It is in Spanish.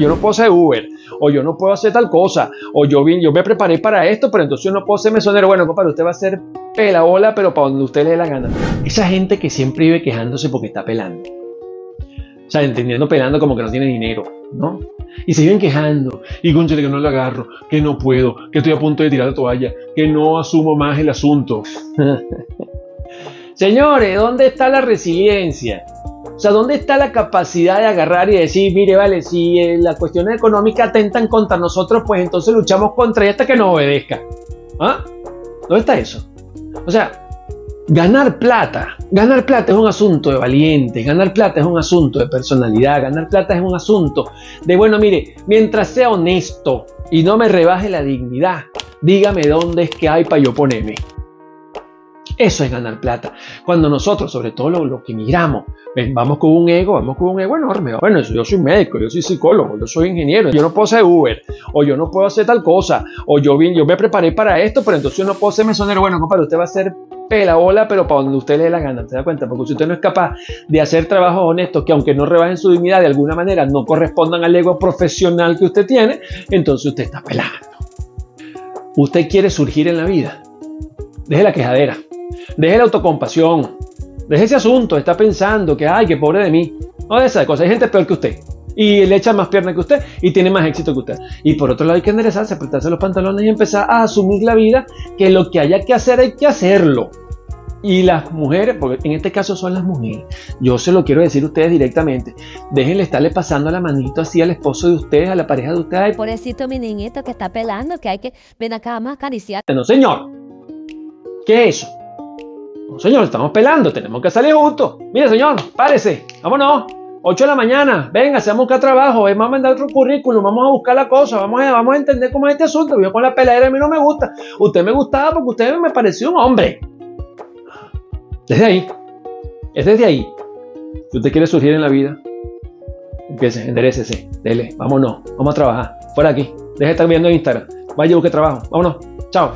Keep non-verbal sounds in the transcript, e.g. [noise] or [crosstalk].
yo no puedo hacer Uber, o yo no puedo hacer tal cosa, o yo, yo me preparé para esto, pero entonces yo no puedo ser mesonero. Bueno, compadre, usted va a ser pelabola, pero para donde usted le dé la gana. Esa gente que siempre vive quejándose porque está pelando. O sea, entendiendo pelando como que no tiene dinero, ¿no? Y se viven quejando. Y conchale que no lo agarro, que no puedo, que estoy a punto de tirar la toalla, que no asumo más el asunto. [laughs] Señores, ¿dónde está la resiliencia? O sea, ¿dónde está la capacidad de agarrar y decir, mire, vale, si eh, las cuestiones económicas atentan contra nosotros, pues entonces luchamos contra ella hasta que nos obedezca? ¿Ah? ¿Dónde está eso? O sea, ganar plata, ganar plata es un asunto de valiente, ganar plata es un asunto de personalidad, ganar plata es un asunto de, bueno, mire, mientras sea honesto y no me rebaje la dignidad, dígame dónde es que hay para yo ponerme. Eso es ganar plata. Cuando nosotros, sobre todo los que migramos, vamos con un ego, vamos con un ego enorme. Bueno, yo soy médico, yo soy psicólogo, yo soy ingeniero, yo no puedo ser Uber, o yo no puedo hacer tal cosa, o yo, yo me preparé para esto, pero entonces yo no puedo ser mesonero. Bueno, compadre, usted va a ser pelabola, pero para donde usted le dé la gana, ¿se da cuenta? Porque si usted no es capaz de hacer trabajos honestos que aunque no rebajen su dignidad de alguna manera no correspondan al ego profesional que usted tiene, entonces usted está pelando. Usted quiere surgir en la vida. Deje la quejadera. Deje la autocompasión. Deje ese asunto. Está pensando que, ay, qué pobre de mí. No de esas cosas. Hay gente peor que usted. Y le echa más pierna que usted y tiene más éxito que usted. Y por otro lado hay que enderezarse, apretarse los pantalones y empezar a asumir la vida, que lo que haya que hacer hay que hacerlo. Y las mujeres, porque en este caso son las mujeres, yo se lo quiero decir a ustedes directamente, déjenle estarle pasando la manito así al esposo de ustedes, a la pareja de ustedes. Pobrecito mi niñito que está pelando, que hay que ven acá más acariciar. No, señor. ¿Qué es eso? No, señor, estamos pelando, tenemos que salir juntos. Mire, señor, párese, vámonos. 8 de la mañana, venga, se vamos a buscar trabajo, vamos a mandar otro currículum, vamos a buscar la cosa, vamos a, vamos a entender cómo es este asunto. Yo con la peladera a mí no me gusta. Usted me gustaba porque usted me pareció un hombre. Desde ahí, es desde ahí. Si usted quiere surgir en la vida, empiece, enderecese, dele, vámonos, vamos a trabajar, fuera aquí, deje de estar viendo en Instagram, vaya a buscar trabajo, vámonos, chao.